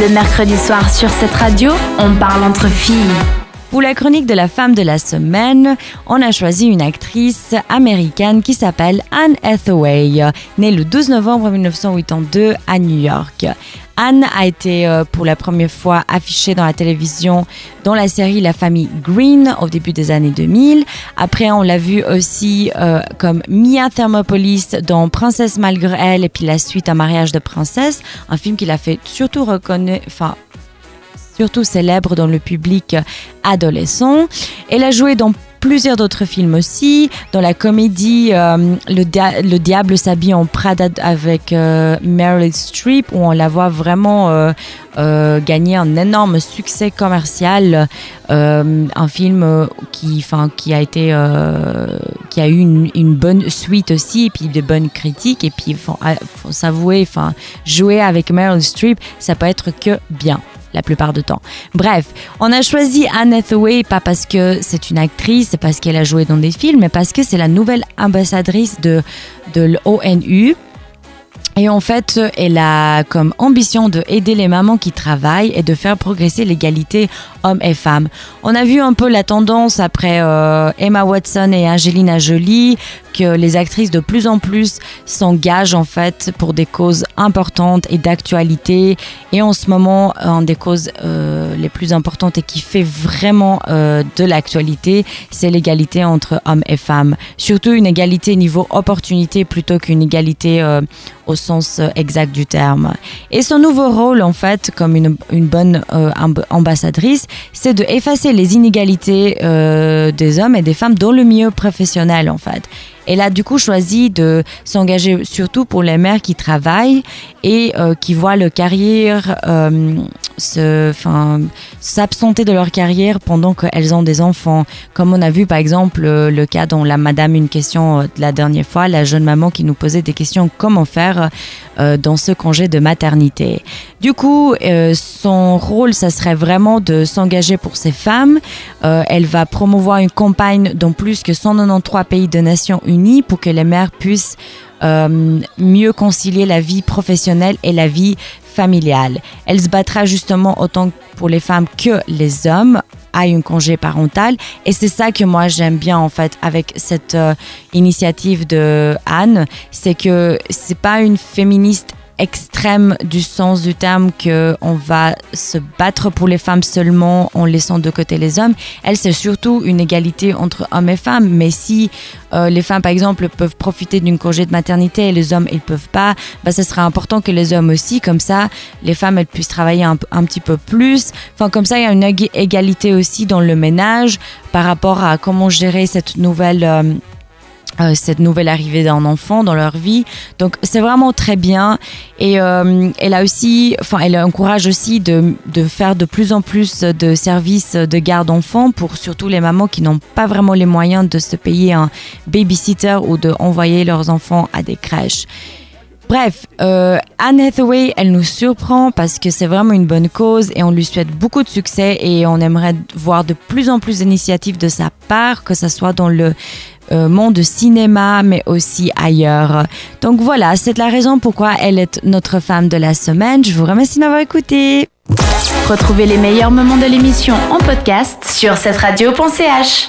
Le mercredi soir sur cette radio, on parle entre filles. Pour la chronique de la femme de la semaine, on a choisi une actrice américaine qui s'appelle Anne Hathaway, née le 12 novembre 1982 à New York. Anne a été euh, pour la première fois affichée dans la télévision dans la série La famille Green au début des années 2000. Après, on l'a vue aussi euh, comme Mia Thermopolis dans Princesse malgré elle et puis la suite Un mariage de princesse, un film qui l'a fait surtout reconnaître, surtout célèbre dans le public adolescent. Elle a joué dans plusieurs d'autres films aussi, dans la comédie euh, le, Diable s'habille en Prada avec euh, Meryl Streep, où on la voit vraiment euh, gagner un énorme succès commercial. un film qui, a été, qui a eu une, bonne suite aussi, et puis de bonnes critiques. Et puis, faut, faut s'avouer, jouer avec Meryl Streep, ça peut être que bien la plupart du temps. Bref, on a choisi Anne Hathaway pas parce que c'est une actrice, parce qu'elle a joué dans des films, mais parce que c'est la nouvelle ambassadrice de, de l'ONU. Et en fait, elle a comme ambition de aider les mamans qui travaillent et de faire progresser l'égalité hommes et femmes. On a vu un peu la tendance après euh, Emma Watson et Angelina Jolie que les actrices de plus en plus s'engagent en fait pour des causes importantes et d'actualité. Et en ce moment, une des causes euh, les plus importantes et qui fait vraiment euh, de l'actualité, c'est l'égalité entre hommes et femmes. Surtout une égalité niveau opportunité plutôt qu'une égalité au sens exact du terme. Et son nouveau rôle en fait, comme une, une bonne ambassadrice, c'est de effacer les inégalités euh, des hommes et des femmes dans le milieu professionnel en fait. Elle a du coup choisi de s'engager surtout pour les mères qui travaillent et euh, qui voient leur carrière euh, s'absenter de leur carrière pendant qu'elles ont des enfants. Comme on a vu par exemple le cas dont la madame une question la dernière fois, la jeune maman qui nous posait des questions comment faire dans ce congé de maternité. Du coup, son rôle, ça serait vraiment de s'engager pour ces femmes. elle va promouvoir une campagne dans plus que 193 pays de Nations Pour que les mères puissent euh, mieux concilier la vie professionnelle et la vie familiale. Elle se battra justement autant pour les femmes que les hommes à un congé parental et c'est ça que moi j'aime bien en fait avec cette euh, initiative de Anne c'est que c'est pas une féministe extrême du sens du terme que on va se battre pour les femmes seulement en laissant de côté les hommes. Elle, c'est surtout une égalité entre hommes et femmes. Mais si euh, les femmes, par exemple, peuvent profiter d'une congé de maternité et les hommes, ils peuvent pas, bah, ce serait important que les hommes aussi, comme ça, les femmes, elles puissent travailler un, petit peu plus. Enfin, comme ça, il y a une égalité aussi dans le ménage par rapport à comment gérer cette nouvelle... Euh, euh, cette nouvelle arrivée d'un enfant dans leur vie. Donc c'est vraiment très bien. Et euh, elle a aussi, enfin elle encourage aussi de, de, faire de plus en plus de services de garde enfants pour surtout les mamans qui n'ont pas vraiment les moyens de se payer un babysitter ou de envoyer leurs enfants à des crèches. Bref, euh, Anne Hathaway, elle nous surprend parce que c'est vraiment une bonne cause et on lui souhaite beaucoup de succès et on aimerait voir de plus en plus d'initiatives de sa part, que ce soit dans le euh, monde cinéma, mais aussi ailleurs. Donc voilà, c'est la raison pourquoi elle est notre femme de la semaine. Je vous remercie de m'avoir écouté. Retrouvez les meilleurs moments de l'émission en podcast sur cette radio.ch.